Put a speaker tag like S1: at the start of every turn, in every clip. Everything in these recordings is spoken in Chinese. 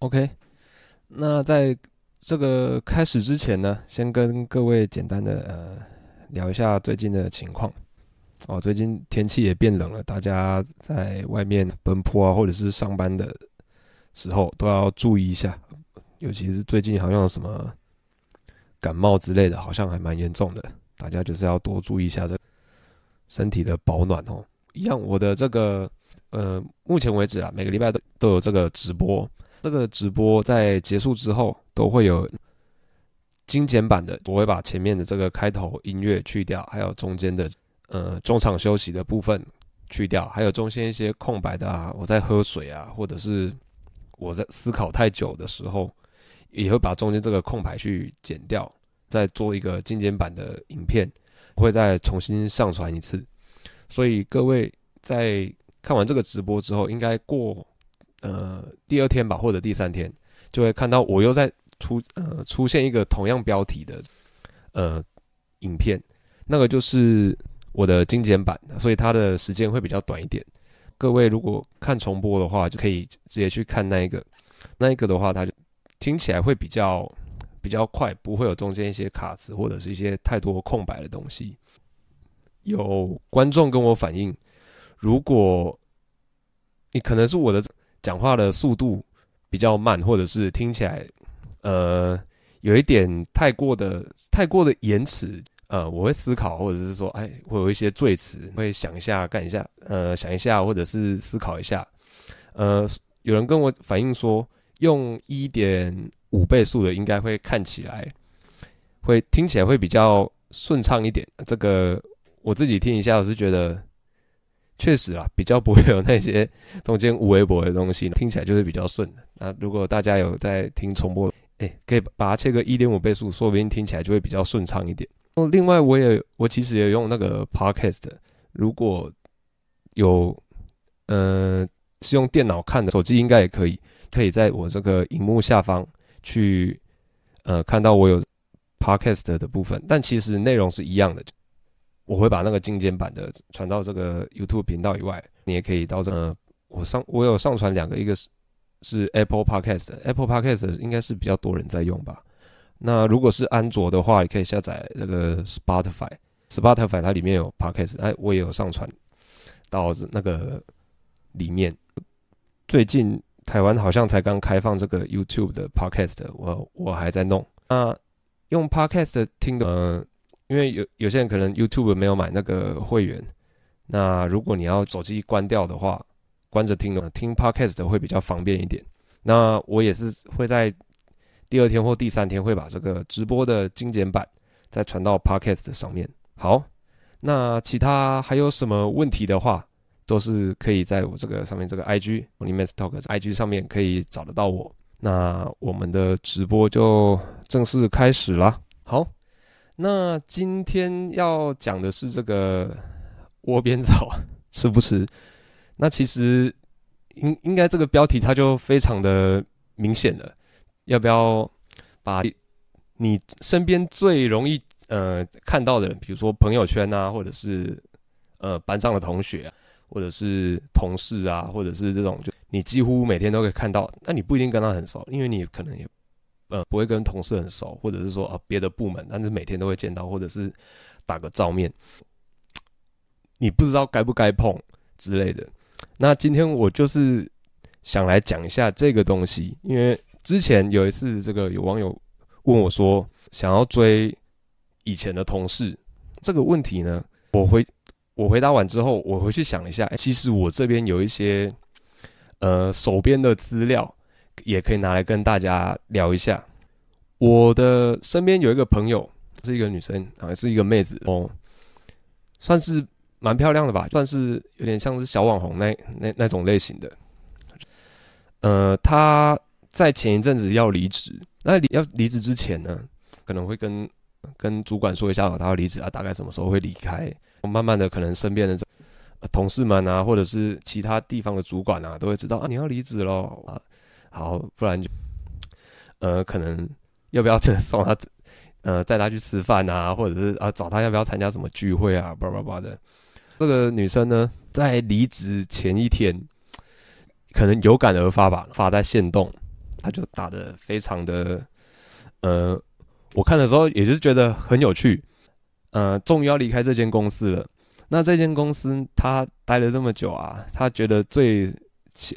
S1: OK，那在这个开始之前呢，先跟各位简单的呃聊一下最近的情况。哦，最近天气也变冷了，大家在外面奔波啊，或者是上班的时候都要注意一下，尤其是最近好像什么感冒之类的，好像还蛮严重的，大家就是要多注意一下这身体的保暖哦。一样，我的这个呃，目前为止啊，每个礼拜都都有这个直播，这个直播在结束之后都会有精简版的，我会把前面的这个开头音乐去掉，还有中间的。呃，中场休息的部分去掉，还有中间一些空白的啊，我在喝水啊，或者是我在思考太久的时候，也会把中间这个空白去剪掉，再做一个精简版的影片，会再重新上传一次。所以各位在看完这个直播之后，应该过呃第二天吧，或者第三天，就会看到我又在出呃出现一个同样标题的呃影片，那个就是。我的精简版，所以它的时间会比较短一点。各位如果看重播的话，就可以直接去看那一个，那一个的话，它就听起来会比较比较快，不会有中间一些卡词或者是一些太多空白的东西。有观众跟我反映，如果你可能是我的讲话的速度比较慢，或者是听起来呃有一点太过的太过的延迟。呃，我会思考，或者是说，哎，会有一些赘词，会想一下，干一下，呃，想一下，或者是思考一下。呃，有人跟我反映说，用一点五倍速的，应该会看起来，会听起来会比较顺畅一点。这个我自己听一下，我是觉得，确实啊，比较不会有那些中间无微博的东西，听起来就是比较顺的。那如果大家有在听重播，哎，可以把它切个一点五倍速，说不定听起来就会比较顺畅一点。哦另外，我也我其实也用那个 Podcast，如果有呃是用电脑看的，手机应该也可以，可以在我这个荧幕下方去呃看到我有 Podcast 的部分，但其实内容是一样的。我会把那个精简版的传到这个 YouTube 频道以外，你也可以到这我上我有上传两个，一个是是 Apple Podcast，Apple Podcast 应该是比较多人在用吧。那如果是安卓的话，你可以下载这个 Spotify，Spotify 它里面有 Podcast，哎，我也有上传到那个里面。最近台湾好像才刚开放这个 YouTube 的 Podcast，我我还在弄。那用 Podcast 听的，呃，因为有有些人可能 YouTube 没有买那个会员，那如果你要手机关掉的话，关着听的，听 Podcast 会比较方便一点。那我也是会在。第二天或第三天会把这个直播的精简版再传到 Podcast 上面。好，那其他还有什么问题的话，都是可以在我这个上面这个 IG Only Man's Talk IG 上面可以找得到我。那我们的直播就正式开始啦。好，那今天要讲的是这个 窝边草 吃不吃？那其实应应该这个标题它就非常的明显了。要不要把你身边最容易呃看到的人，比如说朋友圈啊，或者是呃班上的同学，或者是同事啊，或者是这种就你几乎每天都可以看到，那你不一定跟他很熟，因为你可能也呃不会跟同事很熟，或者是说啊别的部门，但是每天都会见到，或者是打个照面，你不知道该不该碰之类的。那今天我就是想来讲一下这个东西，因为。之前有一次，这个有网友问我说，想要追以前的同事这个问题呢，我回我回答完之后，我回去想一下，其实我这边有一些呃手边的资料，也可以拿来跟大家聊一下。我的身边有一个朋友，是一个女生啊，是一个妹子哦，算是蛮漂亮的吧，算是有点像是小网红那那那种类型的。呃，她。在前一阵子要离职，那离要离职之前呢，可能会跟跟主管说一下，他要离职啊，大概什么时候会离开。慢慢的，可能身边的同事们啊，或者是其他地方的主管啊，都会知道啊，你要离职喽。好，不然就呃，可能要不要就送他，呃，带他去吃饭啊，或者是啊，找他要不要参加什么聚会啊，叭叭叭的。这个女生呢，在离职前一天，可能有感而发吧，发在限动。他就打得非常的，呃，我看的时候也是觉得很有趣，呃，终于要离开这间公司了。那这间公司他待了这么久啊，他觉得最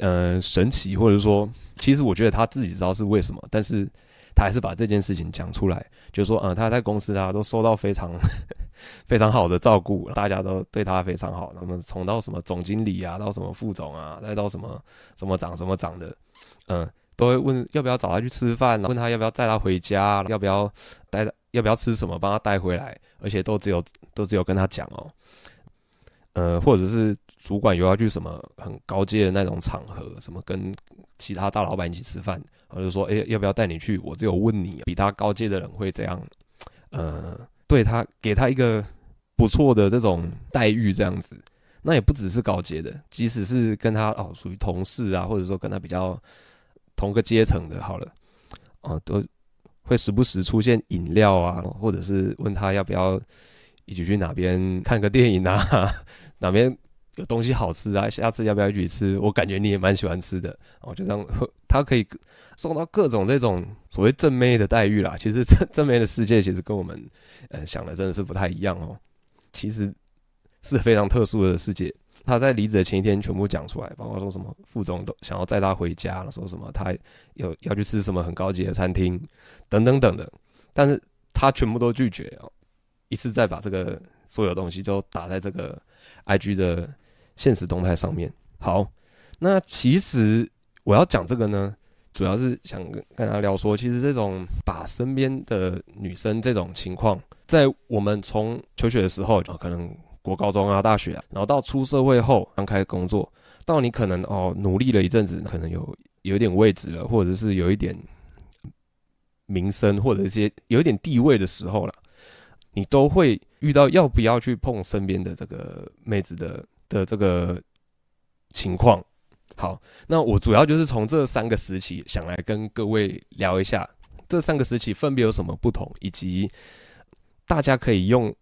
S1: 呃神奇，或者说，其实我觉得他自己知道是为什么，但是他还是把这件事情讲出来，就是说，呃，他在公司啊都受到非常。非常好的照顾，大家都对他非常好。那么从到什么总经理啊，到什么副总啊，再到什么什么长什么长的，嗯，都会问要不要找他去吃饭，问他要不要带他回家，要不要带要不要吃什么，帮他带回来，而且都只有都只有跟他讲哦，呃，或者是主管有要去什么很高阶的那种场合，什么跟其他大老板一起吃饭，我就说，哎，要不要带你去？我只有问你，比他高阶的人会这样，呃。对他给他一个不错的这种待遇，这样子，那也不只是高阶的，即使是跟他哦属于同事啊，或者说跟他比较同个阶层的，好了，哦，都会时不时出现饮料啊，或者是问他要不要一起去哪边看个电影啊，哪边。有东西好吃啊，下次要不要一起吃？我感觉你也蛮喜欢吃的，我就这样，他可以送到各种这种所谓正妹的待遇啦。其实 正正妹的世界其实跟我们呃想的真的是不太一样哦。其实是非常特殊的世界。他在离职的前一天全部讲出来，包括说什么副总都想要载他回家，说什么他有要去吃什么很高级的餐厅等等等的，但是他全部都拒绝哦。一次再把这个所有东西都打在这个 IG 的。现实动态上面，好，那其实我要讲这个呢，主要是想跟大家聊说，其实这种把身边的女生这种情况，在我们从求学的时候，可能国高中啊、大学啊，然后到出社会后刚开始工作，到你可能哦努力了一阵子，可能有有一点位置了，或者是有一点名声或者一些有一点地位的时候了，你都会遇到要不要去碰身边的这个妹子的。的这个情况，好，那我主要就是从这三个时期想来跟各位聊一下，这三个时期分别有什么不同，以及大家可以用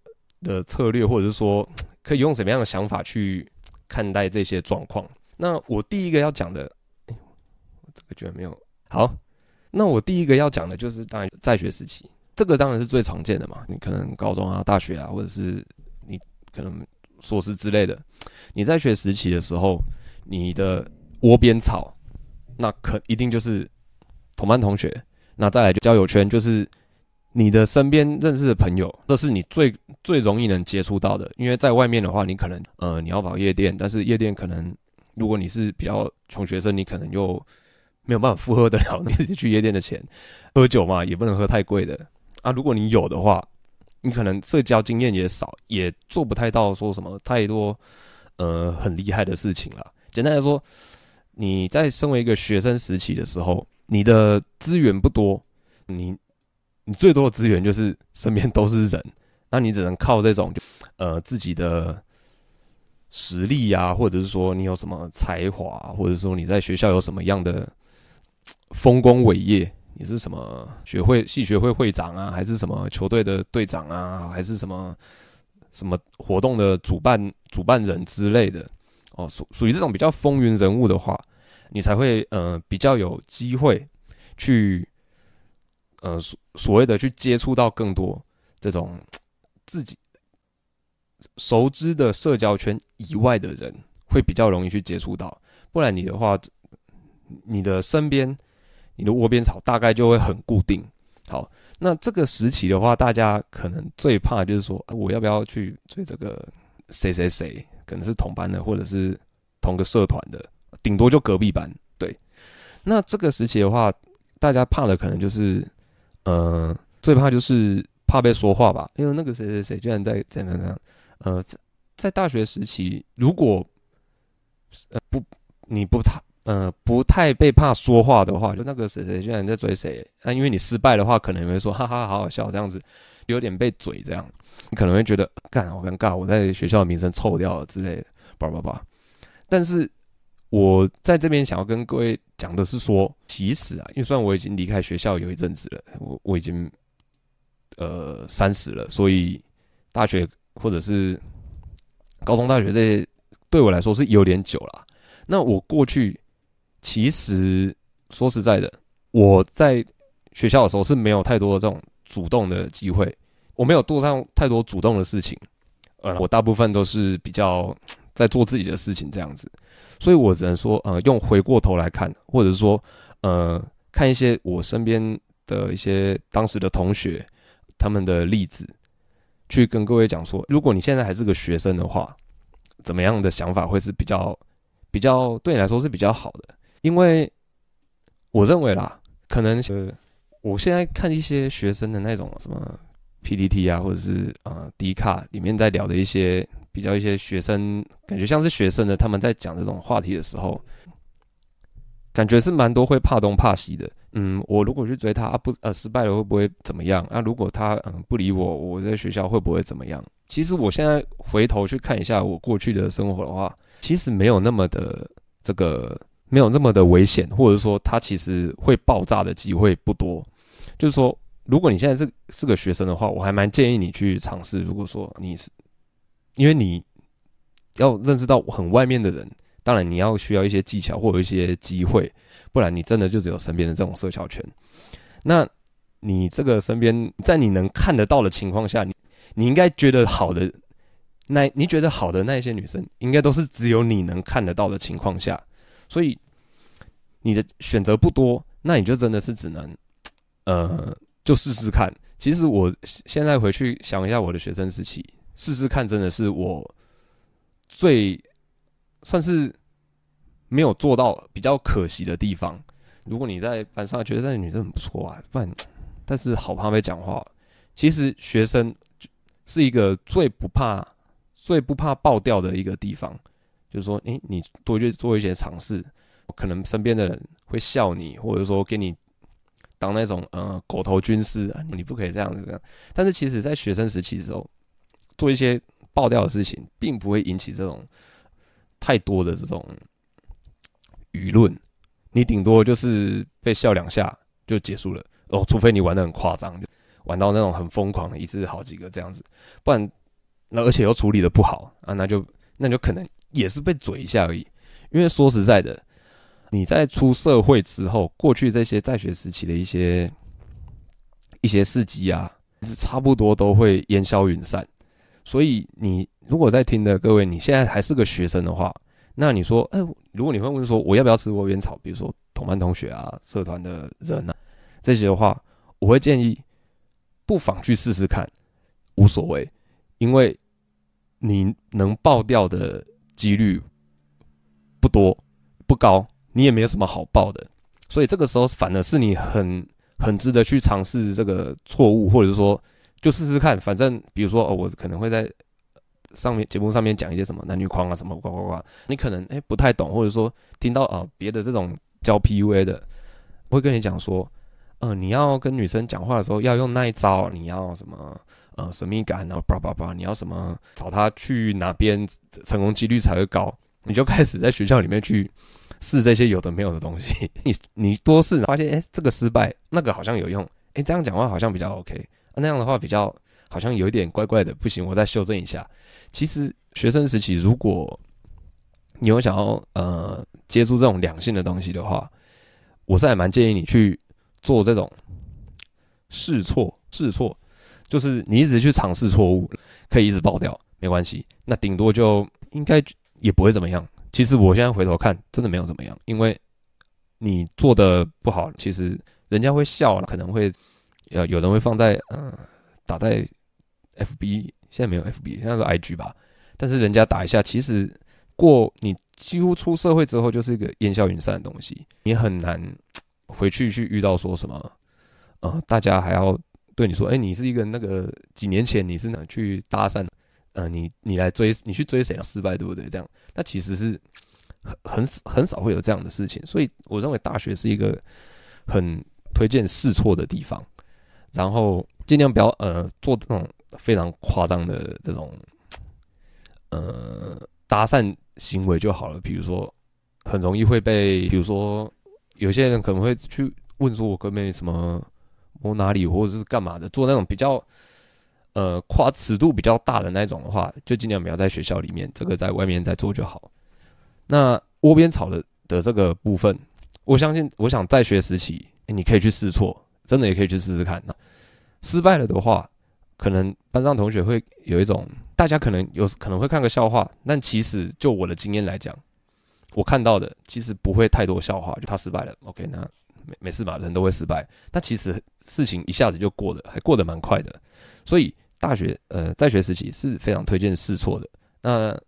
S1: 的策略，或者是说可以用什么样的想法去看待这些状况。那我第一个要讲的，我这个居然没有。好，那我第一个要讲的就是当然在学时期，这个当然是最常见的嘛，你可能高中啊、大学啊，或者是你可能。硕士之类的，你在学时期的时候，你的窝边草，那可一定就是同班同学。那再来就交友圈，就是你的身边认识的朋友，这是你最最容易能接触到的。因为在外面的话，你可能呃你要跑夜店，但是夜店可能如果你是比较穷学生，你可能又没有办法负荷得了 你自己去夜店的钱。喝酒嘛，也不能喝太贵的啊。如果你有的话。你可能社交经验也少，也做不太到说什么太多，呃，很厉害的事情了。简单来说，你在身为一个学生时期的时候，你的资源不多，你你最多的资源就是身边都是人，那你只能靠这种就，呃，自己的实力呀，或者是说你有什么才华，或者说你在学校有什么样的丰功伟业。你是什么学会系学会会长啊，还是什么球队的队长啊，还是什么什么活动的主办主办人之类的哦，属属于这种比较风云人物的话，你才会呃比较有机会去呃所所谓的去接触到更多这种自己熟知的社交圈以外的人，会比较容易去接触到，不然你的话，你的身边。你的窝边草大概就会很固定。好，那这个时期的话，大家可能最怕就是说，我要不要去追这个谁谁谁？可能是同班的，或者是同个社团的，顶多就隔壁班。对，那这个时期的话，大家怕的可能就是，呃，最怕就是怕被说话吧，因为那个谁谁谁居然在怎样怎样，呃，在在大学时期，如果呃不你不太。呃，不太被怕说话的话，就那个谁谁居然在追谁？那、啊、因为你失败的话，可能会说哈哈，好好笑这样子，有点被嘴这样，你可能会觉得干好尴尬，我在学校的名声臭掉了之类的，叭叭叭。但是我在这边想要跟各位讲的是说，其实啊，因为虽然我已经离开学校有一阵子了，我我已经呃三十了，所以大学或者是高中、大学这些对我来说是有点久了。那我过去。其实说实在的，我在学校的时候是没有太多的这种主动的机会，我没有做上太多主动的事情，呃，我大部分都是比较在做自己的事情这样子，所以我只能说，呃，用回过头来看，或者是说，呃，看一些我身边的一些当时的同学他们的例子，去跟各位讲说，如果你现在还是个学生的话，怎么样的想法会是比较比较对你来说是比较好的，因为我认为啦，可能呃，我现在看一些学生的那种什么 PTT 啊，或者是呃 D 卡里面在聊的一些比较一些学生，感觉像是学生的他们在讲这种话题的时候，感觉是蛮多会怕东怕西的。嗯，我如果去追他啊不呃失败了会不会怎么样啊？如果他嗯不理我，我在学校会不会怎么样？其实我现在回头去看一下我过去的生活的话，其实没有那么的这个没有那么的危险，或者说他其实会爆炸的机会不多。就是说，如果你现在是是个学生的话，我还蛮建议你去尝试。如果说你是，因为你要认识到很外面的人，当然你要需要一些技巧或者一些机会，不然你真的就只有身边的这种社交圈。那你这个身边，在你能看得到的情况下，你。你应该觉得好的，那你觉得好的那一些女生，应该都是只有你能看得到的情况下，所以你的选择不多，那你就真的是只能，呃，就试试看。其实我现在回去想一下我的学生时期，试试看真的是我最算是没有做到比较可惜的地方。如果你在班上觉得那个女生很不错啊，不然但是好怕被讲话，其实学生。是一个最不怕、最不怕爆掉的一个地方，就是说，诶，你多去做一些尝试，可能身边的人会笑你，或者说给你当那种呃狗头军师啊，你不可以这样子这样。但是其实，在学生时期的时候，做一些爆掉的事情，并不会引起这种太多的这种舆论，你顶多就是被笑两下就结束了哦，除非你玩得很夸张。玩到那种很疯狂的，一次好几个这样子，不然那而且又处理的不好啊，那就那就可能也是被嘴一下而已。因为说实在的，你在出社会之后，过去这些在学时期的一些一些事迹啊，是差不多都会烟消云散。所以你如果在听的各位，你现在还是个学生的话，那你说，哎，如果你会问说我要不要吃窝边草，比如说同班同学啊、社团的人啊这些的话，我会建议。不妨去试试看，无所谓，因为你能爆掉的几率不多不高，你也没有什么好报的，所以这个时候反而是你很很值得去尝试这个错误，或者是说就试试看，反正比如说哦，我可能会在上面节目上面讲一些什么男女框啊什么呱呱呱，你可能哎不太懂，或者说听到啊别的这种教 PUA 的，会跟你讲说。呃，你要跟女生讲话的时候要用那一招，你要什么呃神秘感，然后叭叭叭，你要什么找他去哪边成功几率才会高，你就开始在学校里面去试这些有的没有的东西。你你多试，发现哎、这个失败，那个好像有用，哎、这样讲话好像比较 OK，、啊、那样的话比较好像有一点怪怪的，不行，我再修正一下。其实学生时期，如果你有想要呃接触这种两性的东西的话，我是还蛮建议你去。做这种试错试错，就是你一直去尝试错误，可以一直爆掉，没关系。那顶多就应该也不会怎么样。其实我现在回头看，真的没有怎么样，因为你做的不好，其实人家会笑了，可能会有有人会放在嗯打在 FB，现在没有 FB，现在是 IG 吧。但是人家打一下，其实过你几乎出社会之后，就是一个烟消云散的东西，你很难。回去去遇到说什么，呃，大家还要对你说，哎、你是一个那个几年前你是哪去搭讪，呃，你你来追你去追谁啊？失败对不对？这样，那其实是很很很少会有这样的事情，所以我认为大学是一个很推荐试错的地方，然后尽量不要呃做这种非常夸张的这种呃搭讪行为就好了，比如说很容易会被，比如说。有些人可能会去问说：“我哥妹什么摸哪里，或者是干嘛的？”做那种比较呃跨尺度比较大的那种的话，就尽量不要在学校里面，这个在外面再做就好。那窝边草的的这个部分，我相信，我想在学时期，你可以去试错，真的也可以去试试看。那失败了的话，可能班上同学会有一种，大家可能有可能会看个笑话，但其实就我的经验来讲，我看到的其实不会太多笑话，就他失败了，OK，那没没事嘛，人都会失败。但其实事情一下子就过了，还过得蛮快的。所以大学呃在学时期是非常推荐试错的。那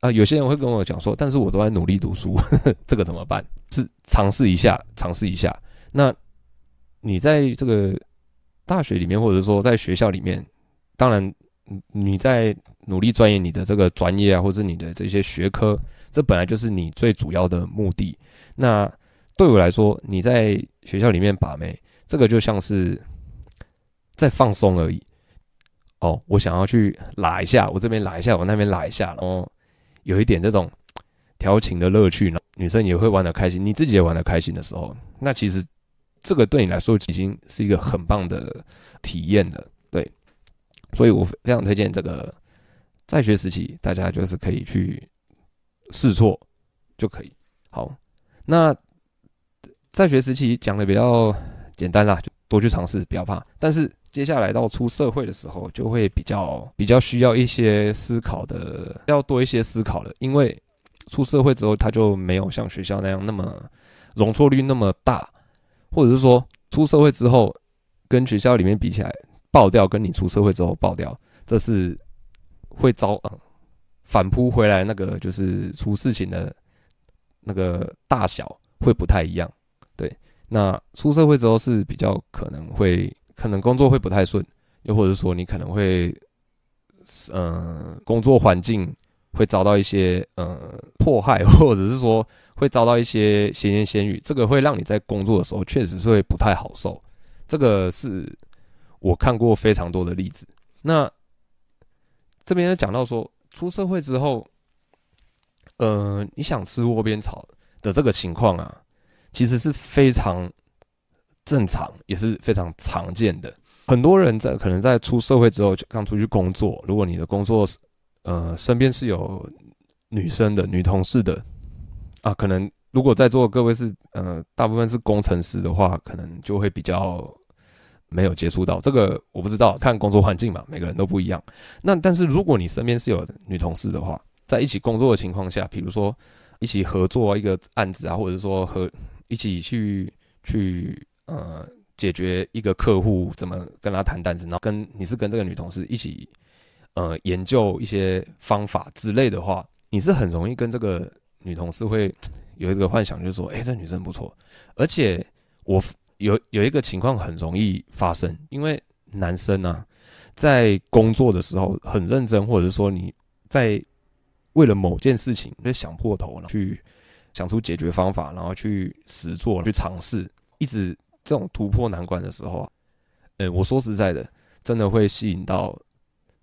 S1: 啊、有些人会跟我讲说，但是我都在努力读书，呵呵，这个怎么办？是尝试一下，尝试一下。那你在这个大学里面，或者说在学校里面，当然你在努力钻研你的这个专业啊，或者你的这些学科，这本来就是你最主要的目的。那对我来说，你在学校里面把妹，这个就像是在放松而已。哦，我想要去拉一下，我这边拉一下，我那边拉一下，然后。有一点这种调情的乐趣呢，女生也会玩的开心，你自己也玩的开心的时候，那其实这个对你来说已经是一个很棒的体验了，对，所以我非常推荐这个在学时期，大家就是可以去试错就可以。好，那在学时期讲的比较简单啦，就多去尝试，不要怕。但是接下来到出社会的时候，就会比较比较需要一些思考的，要多一些思考了。因为出社会之后，他就没有像学校那样那么容错率那么大，或者是说出社会之后跟学校里面比起来爆掉，跟你出社会之后爆掉，这是会遭嗯反扑回来，那个就是出事情的那个大小会不太一样。对，那出社会之后是比较可能会。可能工作会不太顺，又或者说你可能会，嗯、工作环境会遭到一些呃迫害，或者是说会遭到一些闲言闲语，这个会让你在工作的时候确实是会不太好受。这个是我看过非常多的例子。那这边讲到说，出社会之后，呃，你想吃窝边草的这个情况啊，其实是非常。正常也是非常常见的。很多人在可能在出社会之后就刚出去工作，如果你的工作是呃身边是有女生的女同事的啊，可能如果在座各位是呃大部分是工程师的话，可能就会比较没有接触到这个。我不知道，看工作环境嘛，每个人都不一样。那但是如果你身边是有女同事的话，在一起工作的情况下，比如说一起合作一个案子啊，或者说和一起去去。呃，解决一个客户怎么跟他谈单子，然后跟你是跟这个女同事一起，呃，研究一些方法之类的话，你是很容易跟这个女同事会有一个幻想，就是说，哎，这女生不错。而且我有有一个情况很容易发生，因为男生呢，在工作的时候很认真，或者是说你在为了某件事情就想破头了，去想出解决方法，然后去实做，去尝试，一直。这种突破难关的时候啊，呃，我说实在的，真的会吸引到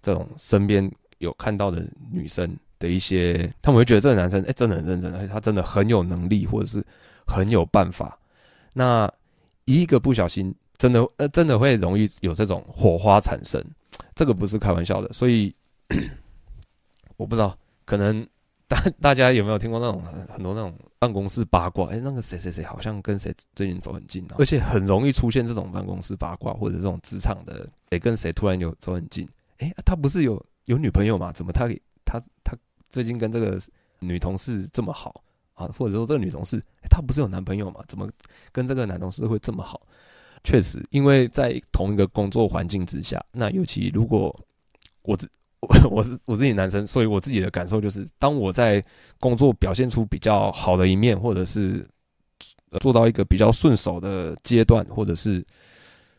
S1: 这种身边有看到的女生的一些，他们会觉得这个男生哎，真的很认真，而且他真的很有能力，或者是很有办法。那一个不小心，真的呃，真的会容易有这种火花产生，这个不是开玩笑的。所以 我不知道，可能。大 大家有没有听过那种很很多那种办公室八卦？哎，那个谁谁谁好像跟谁最近走很近，而且很容易出现这种办公室八卦，或者这种职场的谁跟谁突然有走很近。哎，他不是有有女朋友吗？怎么他他他最近跟这个女同事这么好啊？或者说这个女同事，她不是有男朋友吗？怎么跟这个男同事会这么好？确实，因为在同一个工作环境之下，那尤其如果我只。我是我自己男生，所以我自己的感受就是，当我在工作表现出比较好的一面，或者是做到一个比较顺手的阶段，或者是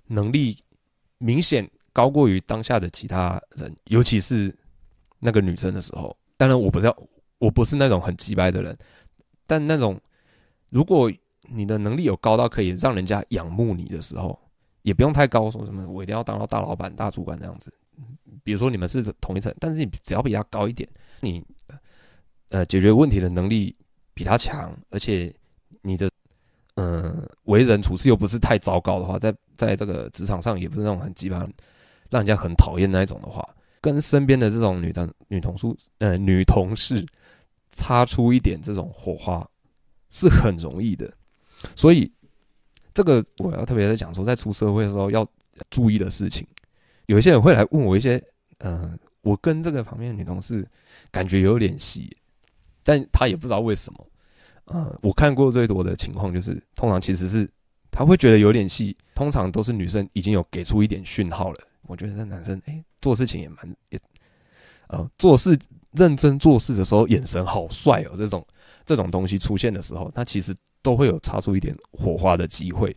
S1: 能力明显高过于当下的其他人，尤其是那个女生的时候，当然我不知道，我不是那种很机掰的人，但那种如果你的能力有高到可以让人家仰慕你的时候，也不用太高，说什么我一定要当到大老板、大主管这样子。比如说你们是同一层，但是你只要比他高一点，你呃解决问题的能力比他强，而且你的、呃、为人处事又不是太糟糕的话，在在这个职场上也不是那种很鸡巴，让人家很讨厌那一种的话，跟身边的这种女的女同事呃女同事擦出一点这种火花是很容易的。所以这个我要特别在讲说，在出社会的时候要注意的事情。有一些人会来问我一些，嗯、我跟这个旁边的女同事感觉有点戏，但她也不知道为什么。呃，我看过最多的情况就是，通常其实是他会觉得有点戏，通常都是女生已经有给出一点讯号了。我觉得这男生哎、做事情也蛮也，呃，做事认真做事的时候眼神好帅哦，这种这种东西出现的时候，他其实都会有擦出一点火花的机会。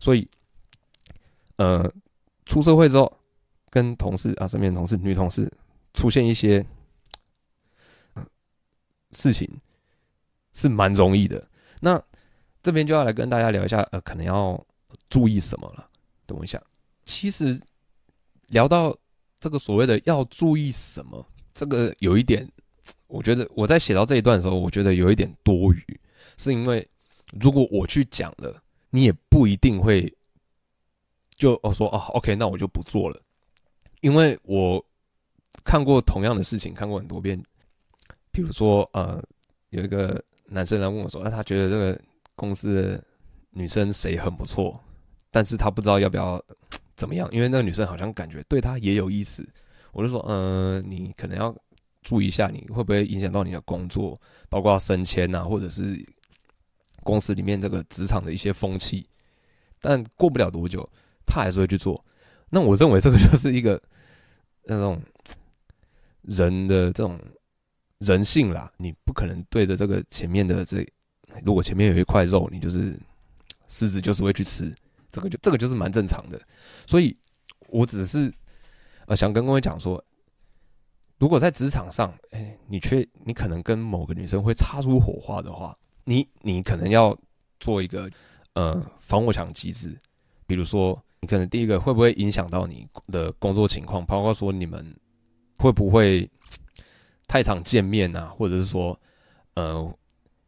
S1: 所以，呃，出社会之后，跟同事啊，身边的同事、女同事出现一些、事情。是蛮容易的，那这边就要来跟大家聊一下，呃，可能要注意什么了。等我一下，其实聊到这个所谓的要注意什么，这个有一点，我觉得我在写到这一段的时候，我觉得有一点多余，是因为如果我去讲了，你也不一定会就哦说哦，OK，那我就不做了，因为我看过同样的事情，看过很多遍，比如说呃，有一个。男生来问我说：“那他觉得这个公司的女生谁很不错，但是他不知道要不要怎么样，因为那个女生好像感觉对他也有意思。”我就说：“嗯、你可能要注意一下，你会不会影响到你的工作，包括升迁啊，或者是公司里面这个职场的一些风气。”但过不了多久，他还是会去做。那我认为这个就是一个 那种人的这种。人性啦，你不可能对着这个前面的这，如果前面有一块肉，你就是狮子就是会去吃，这个就这个就是蛮正常的。所以，我只是呃想跟各位讲说，如果在职场上，哎、你却你可能跟某个女生会擦出火花的话，你你可能要做一个呃防火墙机制，比如说，你可能第一个会不会影响到你的工作情况，包括说你们会不会。太常见面啊，或者是说，呃，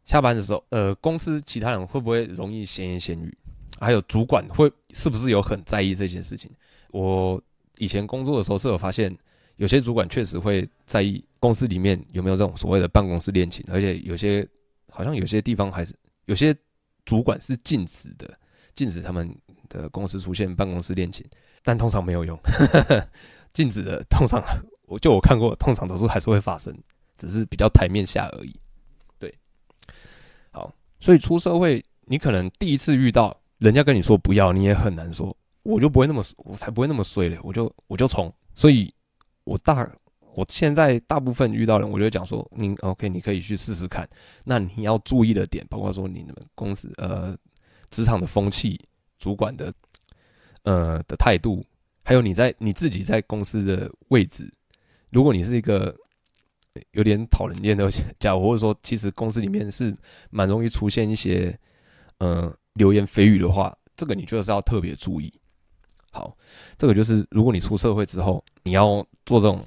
S1: 下班的时候，呃，公司其他人会不会容易闲言闲语？还有主管会是不是有很在意这件事情？我以前工作的时候是有发现，有些主管确实会在意公司里面有没有这种所谓的办公室恋情，而且有些好像有些地方还是有些主管是禁止的，禁止他们的公司出现办公室恋情，但通常没有用，禁止的通常。我就我看过，通常都是还是会发生，只是比较台面下而已。对，好，所以出社会，你可能第一次遇到人家跟你说不要，你也很难说，我就不会那么，我才不会那么衰嘞，我就我就冲。所以，我大我现在大部分遇到人，我就讲说，你 OK，你可以去试试看。那你要注意的点，包括说你们公司呃职场的风气、主管的呃的态度，还有你在你自己在公司的位置。如果你是一个有点讨人厌的 家伙，或者说其实公司里面是蛮容易出现一些嗯流言蜚语的话，这个你就是要特别注意。好，这个就是如果你出社会之后，你要做这种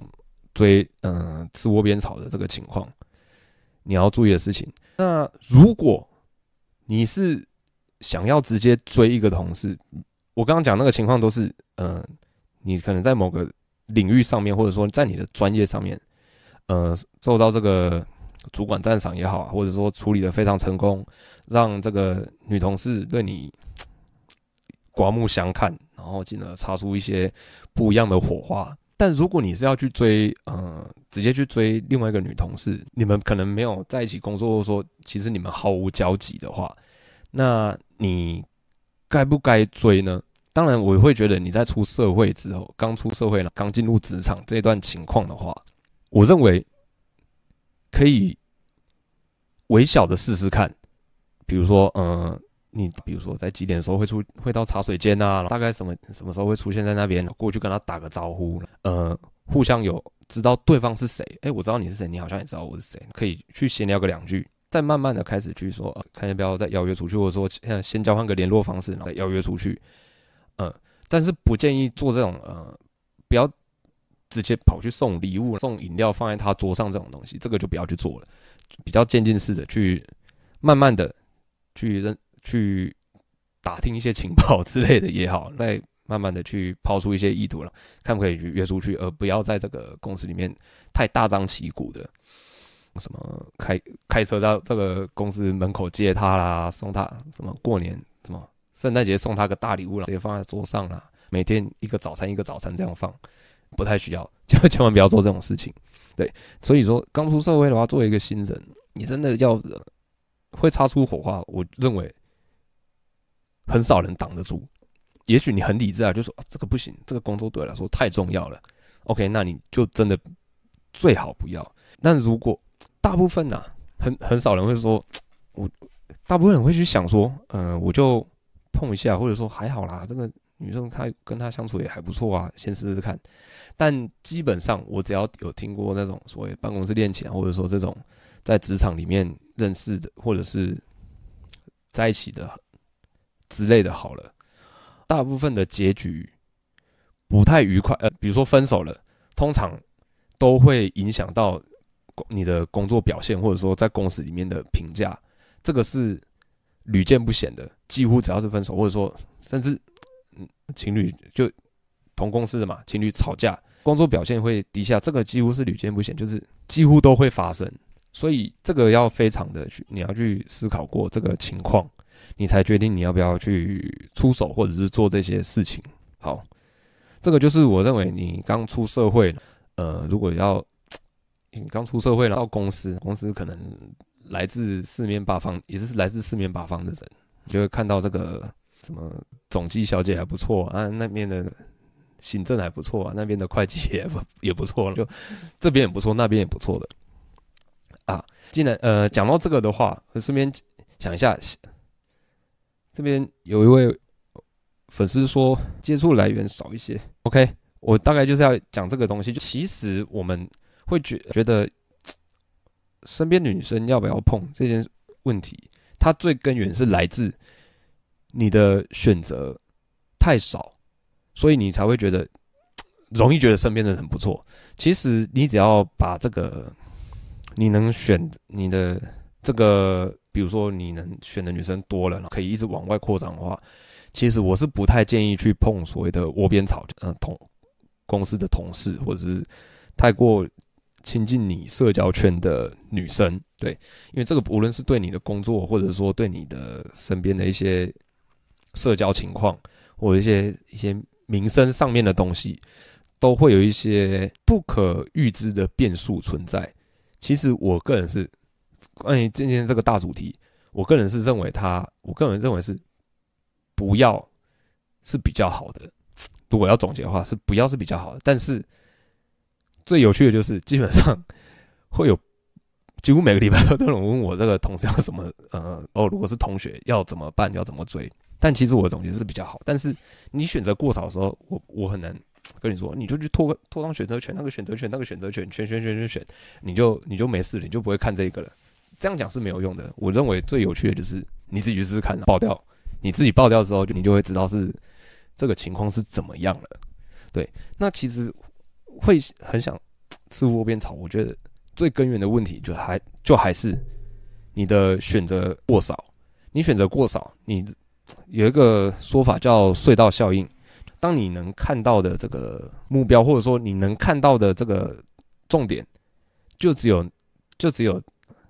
S1: 追嗯吃窝边草的这个情况，你要注意的事情。那如果你是想要直接追一个同事，我刚刚讲那个情况都是嗯，你可能在某个。领域上面，或者说在你的专业上面，呃，受到这个主管赞赏也好，或者说处理的非常成功，让这个女同事对你刮目相看，然后进而擦出一些不一样的火花。但如果你是要去追，呃，直接去追另外一个女同事，你们可能没有在一起工作，或者说其实你们毫无交集的话，那你该不该追呢？当然，我会觉得你在出社会之后，刚出社会了，刚进入职场这段情况的话，我认为可以微小的试试看。比如说，嗯，你比如说在几点的时候会出，会到茶水间啊，大概什么什么时候会出现在那边，过去跟他打个招呼，呃，互相有知道对方是谁，哎，我知道你是谁，你好像也知道我是谁，可以去闲聊个两句，再慢慢的开始去说，看要不要再邀约出去，或者说先先交换个联络方式，然后再邀约出去。嗯，但是不建议做这种呃，不要直接跑去送礼物、送饮料放在他桌上这种东西，这个就不要去做了。比较渐进式的去，慢慢的去认去打听一些情报之类的也好，再慢慢的去抛出一些意图了，看可以去约出去，而不要在这个公司里面太大张旗鼓的。什么开开车到这个公司门口接他啦，送他什么过年什么圣诞节送他个大礼物啦，直接放在桌上啦，每天一个早餐一个早餐这样放，不太需要，就千万不要做这种事情。对，所以说刚出社会的话，作为一个新人，你真的要会擦出火花，我认为很少人挡得住。也许你很理智啊，就说啊，这个不行，这个工作对我来说太重要了。OK，那你就真的最好不要。但如果大部分呐、啊，很很少人会说，我大部分人会去想说，嗯、我就碰一下，或者说还好啦，这个女生她跟她相处也还不错啊，先试试看。但基本上，我只要有听过那种所谓办公室恋情，或者说这种在职场里面认识的，或者是在一起的之类的，好了。大部分的结局不太愉快，呃，比如说分手了，通常都会影响到你的工作表现，或者说在公司里面的评价，这个是屡见不鲜的。几乎只要是分手，或者说甚至嗯情侣就同公司的嘛，情侣吵架，工作表现会低下，这个几乎是屡见不鲜，就是几乎都会发生。所以这个要非常的去，你要去思考过这个情况。你才决定你要不要去出手，或者是做这些事情。好，这个就是我认为你刚出社会，呃，如果要你刚出社会到公司，公司可能来自四面八方，也是来自四面八方的人，就会看到这个什么总机小姐还不错啊，那边的行政还不错啊，那边的会计也不也不错了，就这边也不错，那边也不错的啊。既然呃讲到这个的话，顺便想一下。这边有一位粉丝说接触来源少一些，OK，我大概就是要讲这个东西。就其实我们会觉觉得身边的女生要不要碰这件问题，它最根源是来自你的选择太少，所以你才会觉得容易觉得身边的人不错。其实你只要把这个你能选你的这个。比如说，你能选的女生多了，可以一直往外扩张的话，其实我是不太建议去碰所谓的窝边草，呃，同公司的同事或者是太过亲近你社交圈的女生，对，因为这个无论是对你的工作，或者说对你的身边的一些社交情况，或一些一些名声上面的东西，都会有一些不可预知的变数存在。其实我个人是。关于今天这个大主题，我个人是认为他，我个人认为是不要是比较好的。如果要总结的话，是不要是比较好的。但是最有趣的就是，基本上 会有几乎每个礼拜都有人问我这个同事要怎么呃哦，如果是同学要怎么办，要怎么追？但其实我的总结是比较好。但是你选择过少的时候，我我很难。跟你说，你就去拖拖张选择权，那个选择权，那个选择权，选选选选选，你就你就没事了，你就不会看这个了。这样讲是没有用的。我认为最有趣的就是你自己去试试看，爆掉，你自己爆掉之后，你就会知道是这个情况是怎么样了。对，那其实会很想吃窝边草。我觉得最根源的问题就还就还是你的选择过少。你选择过少，你有一个说法叫隧道效应。当你能看到的这个目标，或者说你能看到的这个重点，就只有就只有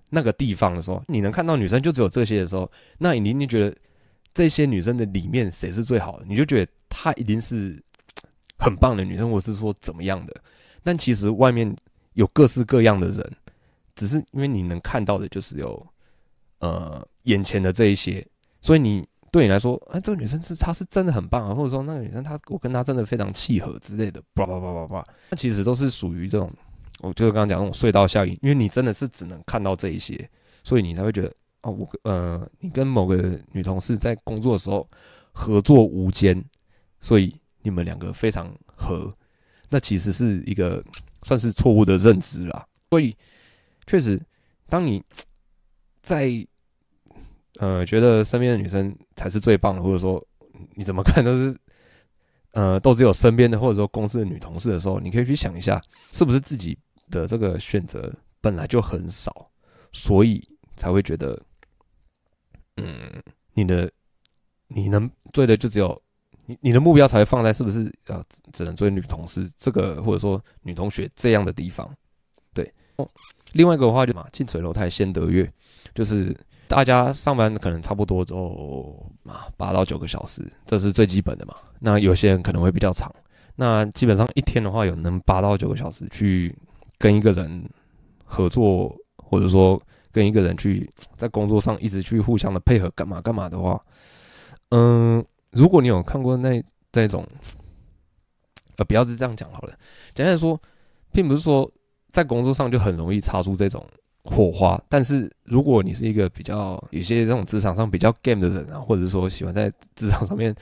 S1: 那个地方的时候，你能看到女生就只有这些的时候，那你一定觉得这些女生的里面谁是最好的？你就觉得她一定是很棒的女生，或是说怎么样的？但其实外面有各式各样的人，只是因为你能看到的就是有呃眼前的这一些，所以你。对你来说，哎，这个女生是她是真的很棒啊，或者说那个女生她我跟她真的非常契合之类的，叭叭叭叭叭，那其实都是属于这种，我就是刚刚讲那种隧道效应，因为你真的是只能看到这一些，所以你才会觉得，哦，我呃，你跟某个女同事在工作的时候合作无间，所以你们两个非常合，那其实是一个算是错误的认知啦。所以确实，当你在呃，觉得身边的女生才是最棒的，或者说你怎么看都是，呃，都只有身边的或者说公司的女同事的时候，你可以去想一下，是不是自己的这个选择本来就很少，所以才会觉得，嗯，你的你能追的就只有你，你的目标才会放在是不是呃只能追女同事这个或者说女同学这样的地方。对，另外一个的话就嘛，近水楼台先得月，就是大家上班可能差不多都啊八到九个小时，这是最基本的嘛。那有些人可能会比较长，那基本上一天的话有能八到九个小时去跟一个人合作，或者说跟一个人去在工作上一直去互相的配合干嘛干嘛的话，嗯，如果你有看过那那种，呃，不要是这样讲好了，简单来说，并不是说。在工作上就很容易擦出这种火花，但是如果你是一个比较有些这种职场上比较 game 的人啊，或者说喜欢在职场上面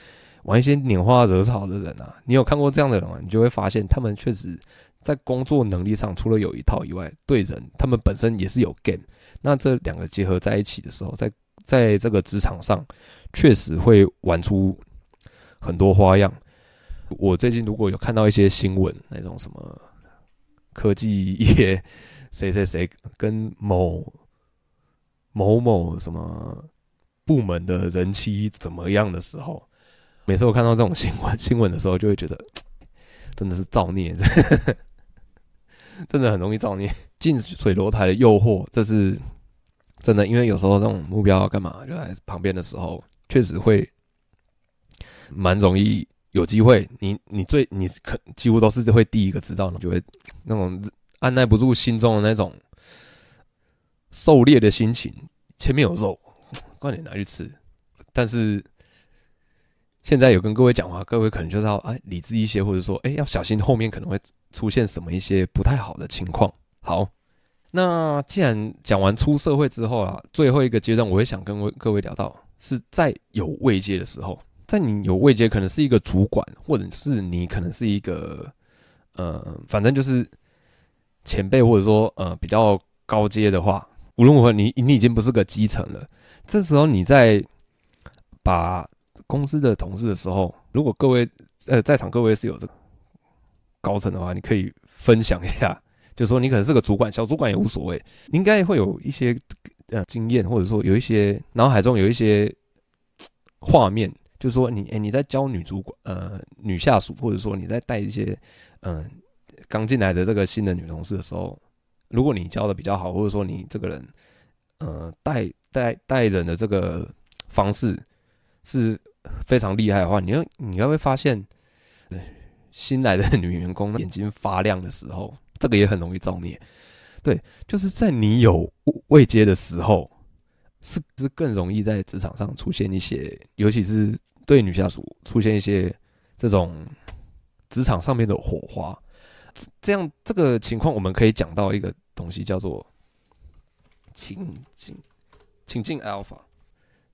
S1: 玩一些拈花惹草的人啊，你有看过这样的人啊，你就会发现他们确实在工作能力上除了有一套以外，对人他们本身也是有 game。那这两个结合在一起的时候，在在这个职场上确实会玩出很多花样。我最近如果有看到一些新闻，那种什么。科技业谁谁谁跟某某某什么部门的人妻怎么样的时候，每次我看到这种新闻新闻的时候，就会觉得 真的是造孽，真的很容易造孽。近水楼台的诱惑，这是真的，因为有时候这种目标干嘛就在旁边的时候，确实会蛮容易。有机会，你你最你可几乎都是会第一个知道，你就会那种按捺不住心中的那种狩猎的心情。前面有肉，快点拿去吃。但是现在有跟各位讲话，各位可能就要哎理智一些，或者说哎要小心后面可能会出现什么一些不太好的情况。好，那既然讲完出社会之后啊，最后一个阶段，我也想跟各位聊到是在有慰藉的时候。在你有位阶，可能是一个主管，或者是你可能是一个，呃，反正就是前辈，或者说呃比较高阶的话，无论如何，你你已经不是个基层了。这时候你在把公司的同事的时候，如果各位呃在场各位是有这个高层的话，你可以分享一下，就说你可能是个主管，小主管也无所谓，你应该会有一些呃经验，或者说有一些脑海中有一些画面。就说你，哎、你在教女主管，呃，女下属，或者说你在带一些，嗯、刚进来的这个新的女同事的时候，如果你教的比较好，或者说你这个人，呃，带带带人的这个方式是非常厉害的话，你要你要会发现，新来的女员工眼睛发亮的时候，这个也很容易造孽。对，就是在你有未接的时候，是是更容易在职场上出现一些，尤其是。对女下属出现一些这种职场上面的火花，这样这个情况我们可以讲到一个东西叫做情境情境 alpha。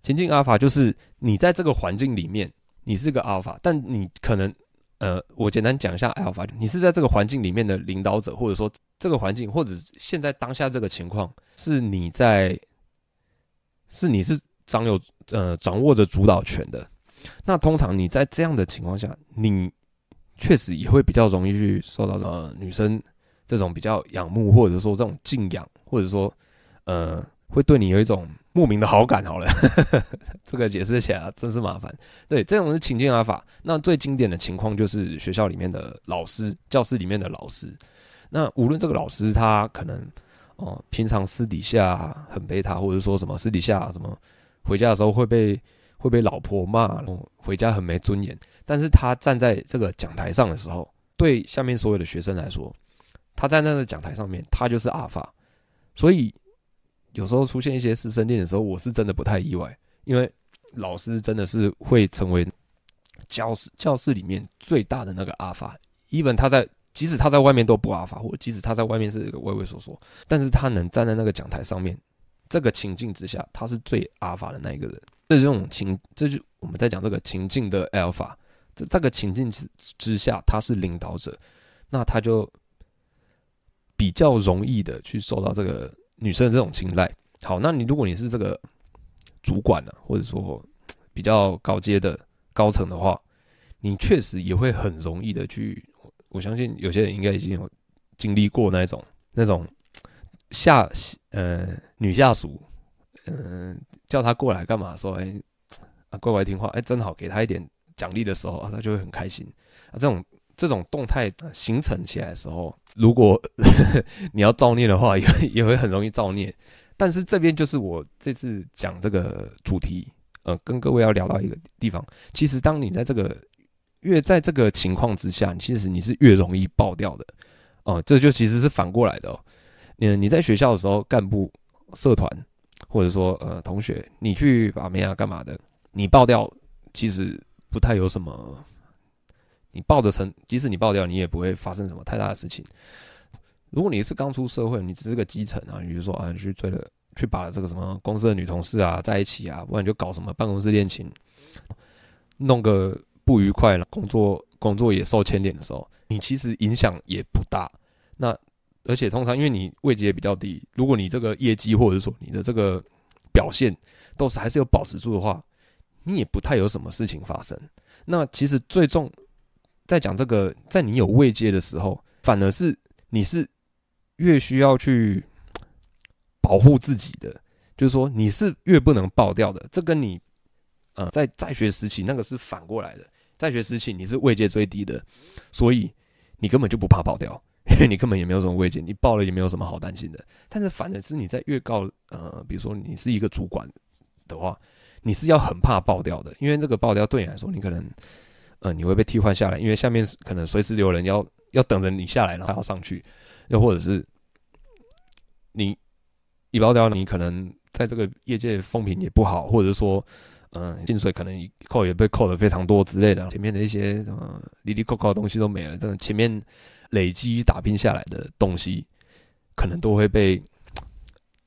S1: 情境 alpha 就是你在这个环境里面，你是个 alpha，但你可能呃，我简单讲一下 alpha，你是在这个环境里面的领导者，或者说这个环境或者现在当下这个情况是你在是你是掌有呃掌握着主导权的。那通常你在这样的情况下，你确实也会比较容易去受到呃女生这种比较仰慕，或者说这种敬仰，或者说呃会对你有一种莫名的好感。好了，这个解释起来真是麻烦。对，这种是情境阿法。那最经典的情况就是学校里面的老师，教室里面的老师。那无论这个老师他可能哦、平常私底下很贝塔，或者说什么私底下什么回家的时候会被。会被老婆骂，回家很没尊严。但是他站在这个讲台上的时候，对下面所有的学生来说，他站在那个讲台上面，他就是阿法。所以有时候出现一些师生恋的时候，我是真的不太意外，因为老师真的是会成为教室教室里面最大的那个阿法。even 他在，即使他在外面都不阿法，或即使他在外面是一个畏畏缩缩，但是他能站在那个讲台上面，这个情境之下，他是最阿法的那一个人。这种情，这就我们在讲这个情境的 alpha，这这个情境之之下，他是领导者，那他就比较容易的去受到这个女生的这种青睐。好，那你如果你是这个主管呢、或者说比较高阶的高层的话，你确实也会很容易的去，我相信有些人应该已经有经历过那种那种下呃女下属。嗯，叫他过来干嘛？说，哎、啊，乖乖听话，哎、欸，真好，给他一点奖励的时候，啊，他就会很开心。啊，这种这种动态形成起来的时候，如果 你要造孽的话，也 也会很容易造孽。但是这边就是我这次讲这个主题，呃，跟各位要聊到一个地方。其实，当你在这个越在这个情况之下，其实你是越容易爆掉的。哦、这就其实是反过来的哦。你你在学校的时候，干部、社团，或者说呃同学，你去把妹啊干嘛的，你爆掉，其实不太有什么。你爆的成，即使你爆掉，你也不会发生什么太大的事情。如果你是刚出社会，你只是个基层啊，比如说啊，去追了，去把这个什么公司的女同事啊在一起啊，不然就搞什么办公室恋情，弄个不愉快了，工作工作也受牵连的时候，你其实影响也不大。那而且通常因为你位阶比较低，如果你这个业绩或者说你的这个表现都是还是有保持住的话，你也不太有什么事情发生。那其实最重。在讲这个，在你有位阶的时候，反而是你是越需要去保护自己的，就是说你是越不能爆掉的。这跟你呃在在学时期那个是反过来的，在学时期你是位阶最低的，所以你根本就不怕爆掉，因为你根本也没有什么危险，你爆了也没有什么好担心的。但是反而是你在越高呃，比如说你是一个主管的话，你是要很怕爆掉的，因为这个爆掉对你来说，你可能。呃，你会被替换下来，因为下面可能随时有人要要等着你下来，然后还要上去，又或者是你一爆掉，你可能在这个业界风评也不好，或者是说，嗯，薪水可能一扣也被扣的非常多之类的，前面的一些什么哩哩扣扣的东西都没了，这种前面累积打拼下来的东西，可能都会被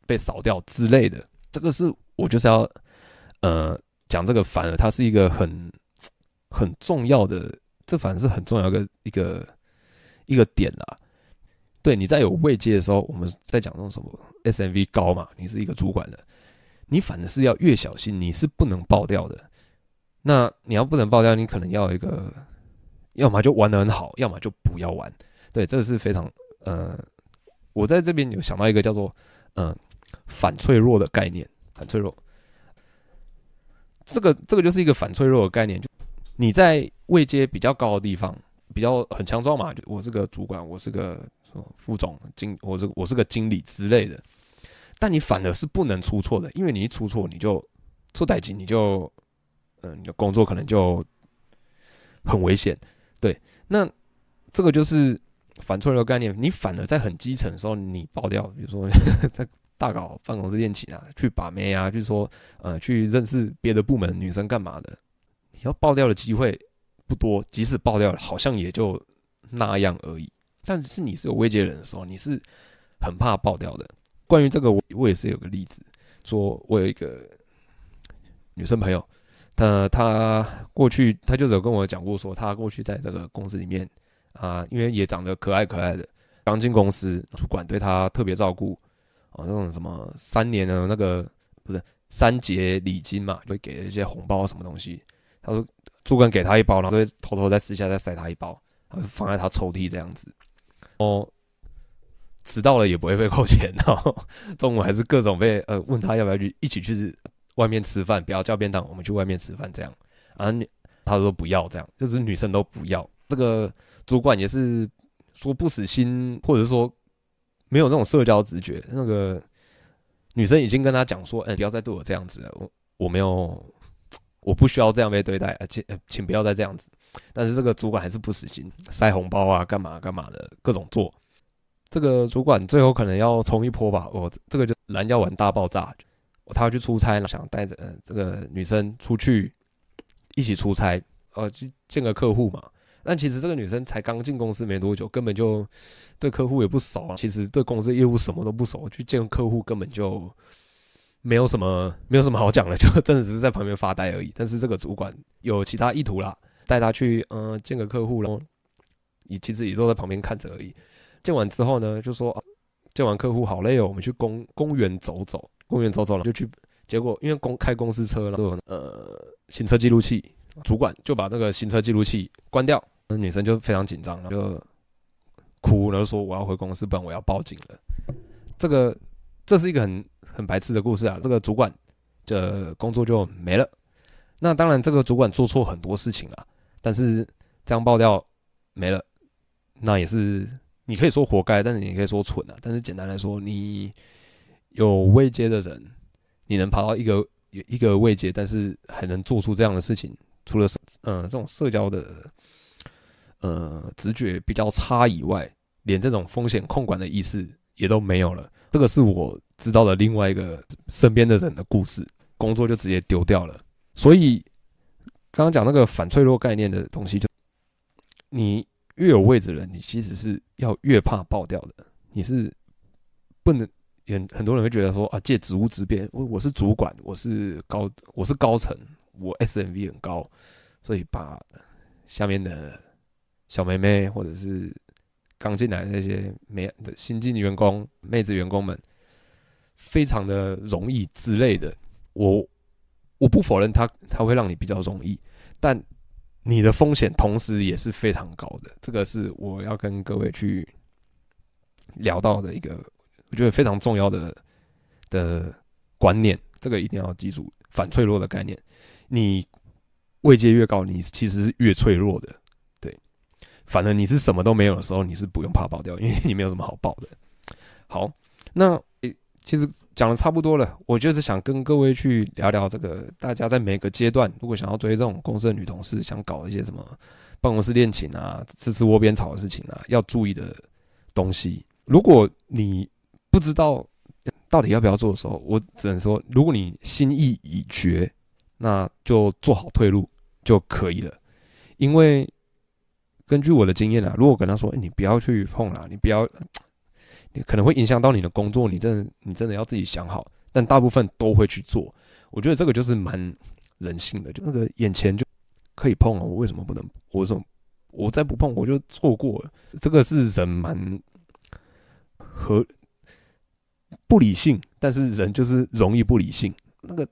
S1: 被扫掉之类的。这个是我就是要呃讲这个，反而它是一个很。很重要的，这反正是很重要的一个一个点啦。对，你在有位阶的时候，我们在讲那种什么 SMV 高嘛，你是一个主管的，你反正是要越小心，你是不能爆掉的。那你要不能爆掉，你可能要一个，要么就玩的很好，要么就不要玩。对，这个是非常呃，我在这边有想到一个叫做嗯、反脆弱的概念，反脆弱。这个这个就是一个反脆弱的概念，就。你在位阶比较高的地方，比较很强壮嘛？就我是个主管，我是个副总经，我是我是个经理之类的。但你反而是不能出错的，因为你一出错，你就出代志，你就嗯，你的工作可能就很危险。对，那这个就是反脆弱概念。你反而在很基层的时候，你爆掉，比如说 在大搞办公室恋情啊，去把妹啊，就是说呃，去认识别的部门女生干嘛的。你要爆掉的机会不多，即使爆掉了，好像也就那样而已。但是你是有位阶人的时候，你是很怕爆掉的。关于这个，我我也是有个例子，说我有一个女生朋友，她她过去她就有跟我讲过，说她过去在这个公司里面啊，因为也长得可爱可爱的，刚进公司，主管对她特别照顾啊，那种什么三年的那个不是三节礼金嘛，会给一些红包什么东西。他说：“主管给他一包，然后就偷偷在私下再塞他一包，然后放在他抽屉这样子。哦，迟到了也不会被扣钱，然 后中午还是各种被呃问他要不要去一起去外面吃饭，不要叫便当，我们去外面吃饭这样。啊，他说不要这样，就是女生都不要。这个主管也是说不死心，或者是说没有那种社交直觉。那个女生已经跟他讲说，嗯，不要再对我这样子了，我我没有。”我不需要这样被对待，而且请不要再这样子。但是这个主管还是不死心，塞红包啊，干嘛干嘛的各种做。这个主管最后可能要冲一波吧。我这个就蓝药丸大爆炸，他要去出差了，想带着呃这个女生出去一起出差，呃去见个客户嘛。但其实这个女生才刚进公司没多久，根本就对客户也不熟啊。其实对公司业务什么都不熟，去见客户根本就。没有什么，没有什么好讲的，就真的只是在旁边发呆而已。但是这个主管有其他意图啦，带她去嗯、见个客户，然后你其实也都在旁边看着而已。见完之后呢，就说、啊、见完客户好累哦，我们去公公园走走，公园走走了就去。结果因为公开公司车了，都有呃行车记录器，主管就把那个行车记录器关掉，那女生就非常紧张了，就哭，然后说我要回公司，不然我要报警了。这个这是一个很。很白痴的故事啊！这个主管的工作就没了。那当然，这个主管做错很多事情啊，但是这样爆掉没了，那也是你可以说活该，但是你也可以说蠢啊。但是简单来说，你有位阶的人，你能爬到一个一个位阶，但是还能做出这样的事情，除了嗯、这种社交的呃直觉比较差以外，连这种风险控管的意识也都没有了。这个是我知道的另外一个身边的人的故事，工作就直接丢掉了。所以刚刚讲那个反脆弱概念的东西，就你越有位置的人，你其实是要越怕爆掉的。你是不能，很很多人会觉得说啊，借职务之便，我我是主管，我是高，我是高层，我 SMV 很高，所以把下面的小妹妹或者是刚进来的那些没的新进员工、妹子员工们，非常的容易之类的。我我不否认他他会让你比较容易，但你的风险同时也是非常高的。这个是我要跟各位去聊到的一个。我觉得非常重要的的观念，这个一定要记住。反脆弱的概念，你位阶越高，你其实是越脆弱的。反正你是什么都没有的时候，你是不用怕爆掉，因为你没有什么好爆的。好，那诶，其实讲的差不多了。我就是想跟各位去聊聊这个，大家在每个阶段，如果想要追这种公司的女同事，想搞一些什么办公室恋情啊、吃吃窝边草的事情啊，要注意的东西。如果你不知道到底要不要做的时候，我只能说，如果你心意已决，那就做好退路就可以了。因为根据我的经验啊，如果跟他说，欸，你不要去碰啦，你不要，你可能会影响到你的工作，你真的你真的要自己想好。但大部分都会去做，我觉得这个就是蛮人性的，就那个眼前就可以碰了，我为什么不能？我说我再不碰，我就错过了。这个是人蛮和。不理性，但是人就是容易不理性。那个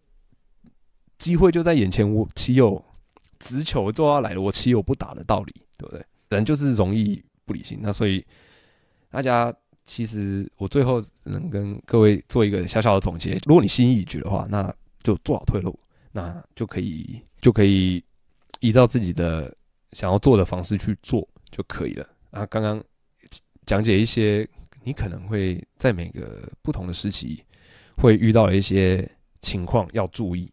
S1: 机会就在眼前，我岂有直球就要来了？我岂有不打的道理？对不对？人就是容易不理性。那所以大家其实，我最后能跟各位做一个小小的总结：如果你心意已决的话，那就做好退路，那就可以就可以依照自己的想要做的方式去做就可以了。啊，刚刚讲解一些。你可能会在每个不同的时期会遇到一些情况要注意，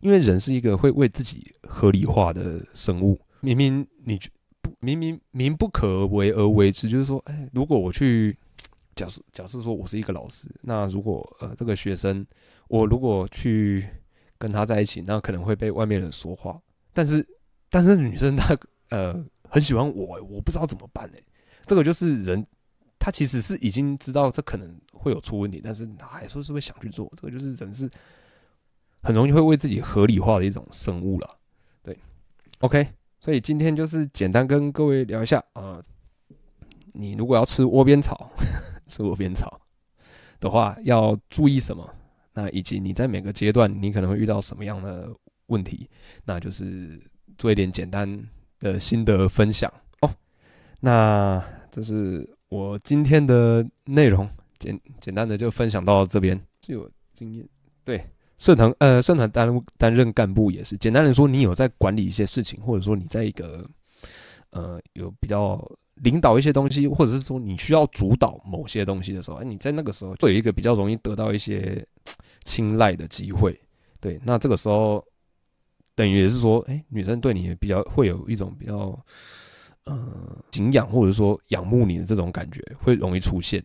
S1: 因为人是一个会为自己合理化的生物。明明你不明明明不可为而为之，就是说，哎，如果我去假设假设说我是一个老师，那如果呃这个学生我如果去跟他在一起，那可能会被外面人说话。但是但是女生她呃很喜欢我，我不知道怎么办呢？这个就是人。他其实是已经知道这可能会有出问题，但是他还说是会想去做，这个就是人是很容易会为自己合理化的一种生物了。对，OK，所以今天就是简单跟各位聊一下啊、你如果要吃窝边草，吃窝边草的话要注意什么？那以及你在每个阶段你可能会遇到什么样的问题？那就是做一点简单的心得分享哦。那这是。我今天的内容简简单的就分享到这边，就有经验。对，社团呃，社团担担任干部也是。简单的说，你有在管理一些事情，或者说你在一个呃有比较领导一些东西，或者是说你需要主导某些东西的时候，哎，你在那个时候会有一个比较容易得到一些青睐的机会。对，那这个时候等于也是说，哎，女生对你也比较会有一种比较。呃，敬仰或者说仰慕你的这种感觉会容易出现。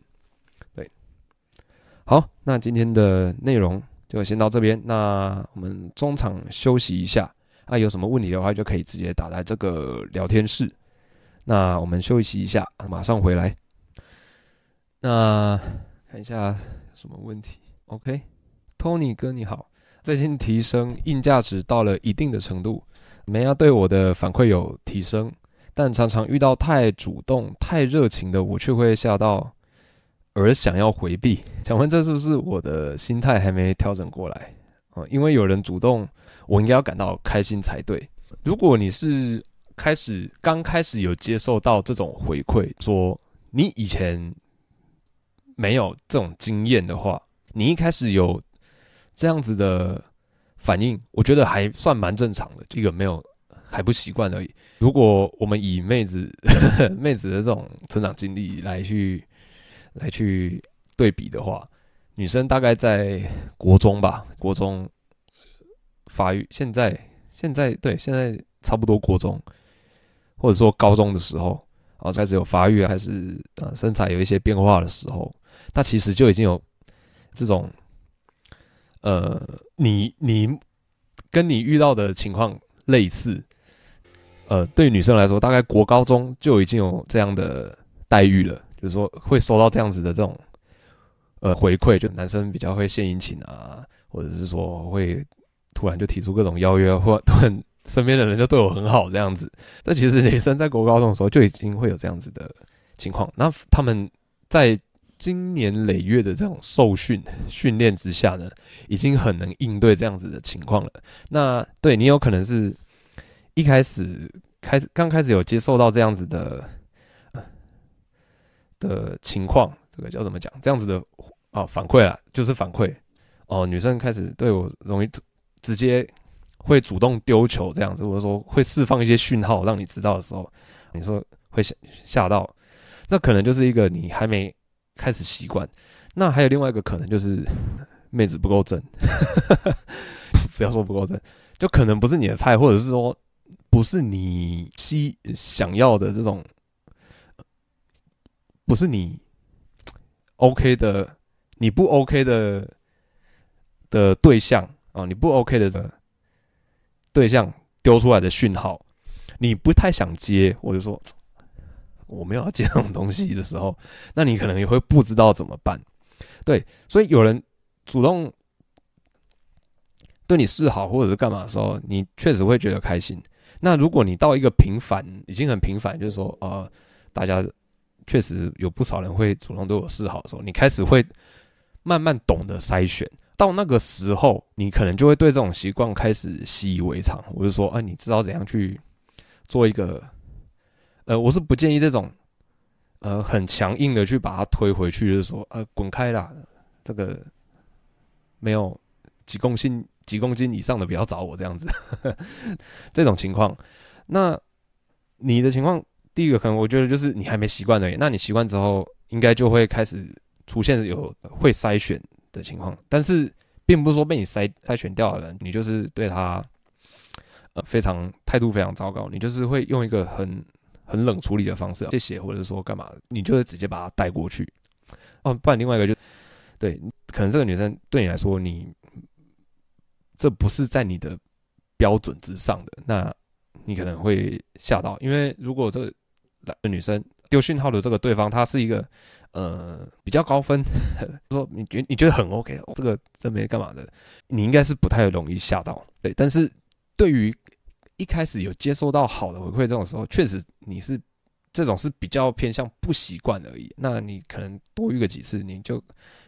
S1: 对，好，那今天的内容就先到这边。那我们中场休息一下，啊，有什么问题的话就可以直接打在这个聊天室。那我们休息一下，马上回来。那看一下什么问题？OK，Tony 哥你好，最近提升硬价值到了一定的程度，梅亚对我的反馈有提升。但常常遇到太主动、太热情的我，却会吓到，而想要回避。想问，这是不是我的心态还没调整过来啊？因为有人主动，我应该要感到开心才对。如果你是开始刚开始有接受到这种回馈，说你以前没有这种经验的话，你一开始有这样子的反应，我觉得还算蛮正常的。这个没有。还不习惯而已。如果我们以妹子 妹子的这种成长经历来去来去对比的话，女生大概在国中吧，国中发育，现在现在对现在差不多国中，或者说高中的时候啊，开始有发育，还是呃身材有一些变化的时候，那其实就已经有这种呃，你你跟你遇到的情况类似。呃，对女生来说，大概国高中就已经有这样的待遇了，就是说会收到这样子的这种呃回馈，就男生比较会献殷勤啊，或者是说会突然就提出各种邀约，或突然身边的人就对我很好这样子。但其实女生在国高中的时候就已经会有这样子的情况，那他们在经年累月的这种受训训练之下呢，已经很能应对这样子的情况了。那对你有可能是。一开始开始刚开始有接受到这样子的的情况，这个叫怎么讲？这样子的啊、哦、反馈啊，就是反馈哦。女生开始对我容易直接会主动丢球这样子，或者说会释放一些讯号让你知道的时候，你说会吓吓到，那可能就是一个你还没开始习惯。那还有另外一个可能就是妹子不够正，不要说不够正，就可能不是你的菜，或者是说。不是你希想要的这种，不是你 OK 的，你不 OK 的的对象啊，你不 OK 的对象丢出来的讯号，你不太想接，我就说我没有要接这种东西的时候，那你可能也会不知道怎么办。对，所以有人主动对你示好或者是干嘛的时候，你确实会觉得开心。那如果你到一个平凡，已经很平凡，就是说，呃，大家确实有不少人会主动对我示好的时候，你开始会慢慢懂得筛选。到那个时候，你可能就会对这种习惯开始习以为常。我就说，啊，你知道怎样去做一个，呃，我是不建议这种，呃，很强硬的去把它推回去，就是说，呃，滚开啦，这个没有几公斤。几公斤以上的不要找我这样子，这种情况，那你的情况，第一个可能我觉得就是你还没习惯而已。那你习惯之后，应该就会开始出现有会筛选的情况，但是并不是说被你筛筛选掉的人，你就是对他呃非常态度非常糟糕，你就是会用一个很很冷处理的方式，谢谢或者说干嘛，你就会直接把他带过去。哦，不然另外一个就对，可能这个女生对你来说你。这不是在你的标准之上的，那你可能会吓到，因为如果这个女生丢讯号的这个对方，他是一个呃比较高分，说你觉你觉得很 OK，这个这没干嘛的，你应该是不太容易吓到，对。但是对于一开始有接收到好的回馈这种时候，确实你是这种是比较偏向不习惯而已。那你可能多遇个几次，你就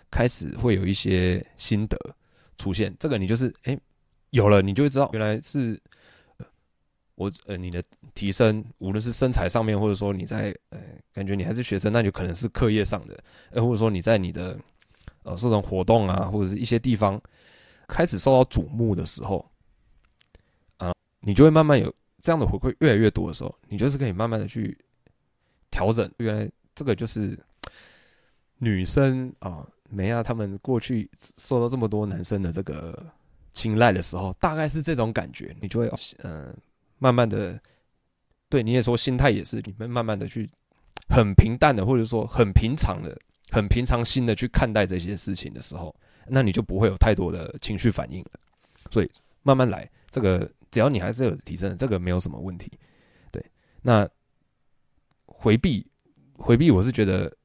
S1: 开始会有一些心得。出现这个，你就是哎、有了，你就会知道原来是我呃，你的提升，无论是身材上面，或者说你在呃，感觉你还是学生，那就可能是课业上的，呃，或者说你在你的呃这种活动啊，或者是一些地方开始受到瞩目的时候啊，你就会慢慢有这样的回馈越来越多的时候，你就是可以慢慢的去调整。原来这个就是女生啊。没啊，他们过去受到这么多男生的这个青睐的时候，大概是这种感觉，你就会嗯、呃，慢慢的，对你也说心态也是，你们慢慢的去很平淡的，或者说很平常的、很平常心的去看待这些事情的时候，那你就不会有太多的情绪反应了。所以慢慢来，这个只要你还是有提升，这个没有什么问题。对，那回避回避，我是觉得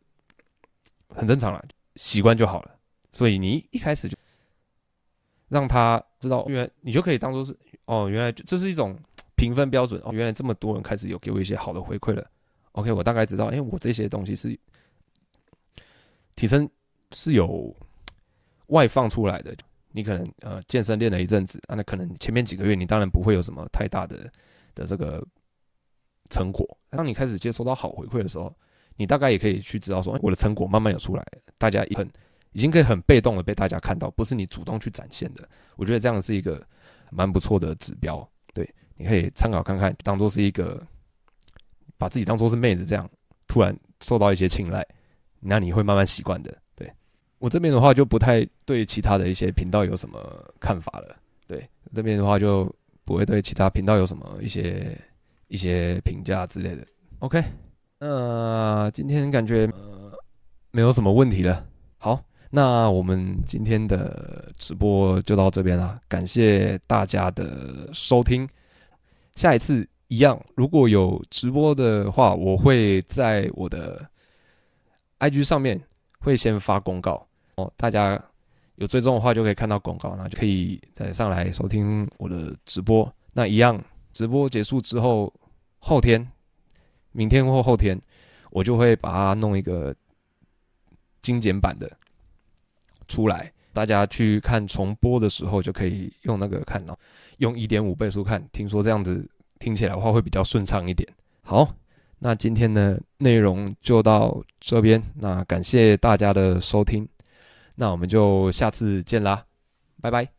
S1: 很正常了。习惯就好了，所以你一开始就让他知道，原来你就可以当做是哦，原来这是一种评分标准哦，原来这么多人开始有给我一些好的回馈了。OK，我大概知道，哎，我这些东西是提升是有外放出来的。你可能呃健身练了一阵子啊，那可能前面几个月你当然不会有什么太大的的这个成果。当你开始接收到好回馈的时候。你大概也可以去知道说，我的成果慢慢有出来，大家很已经可以很被动的被大家看到，不是你主动去展现的。我觉得这样是一个蛮不错的指标。你可以参考看看，当做是一个把自己当做是妹子这样，突然受到一些青睐，那你会慢慢习惯的。对，我这边的话就不太对其他的一些频道有什么看法了。对，这边的话就不会对其他频道有什么一些一些评价之类的。OK，那今天感觉呃没有什么问题了。好。那我们今天的直播就到这边了，感谢大家的收听。下一次一样，如果有直播的话，我会在我的 IG 上面会先发公告哦，大家有追踪的话就可以看到公告，那就可以再上来收听我的直播。那一样，直播结束之后，后天、明天或后天，我就会把它弄一个精简版的。出来，大家去看重播的时候就可以用那个看到，用一点五倍速看，听说这样子听起来的话会比较顺畅一点。好，那今天的内容就到这边，那感谢大家的收听，那我们就下次见啦，拜拜。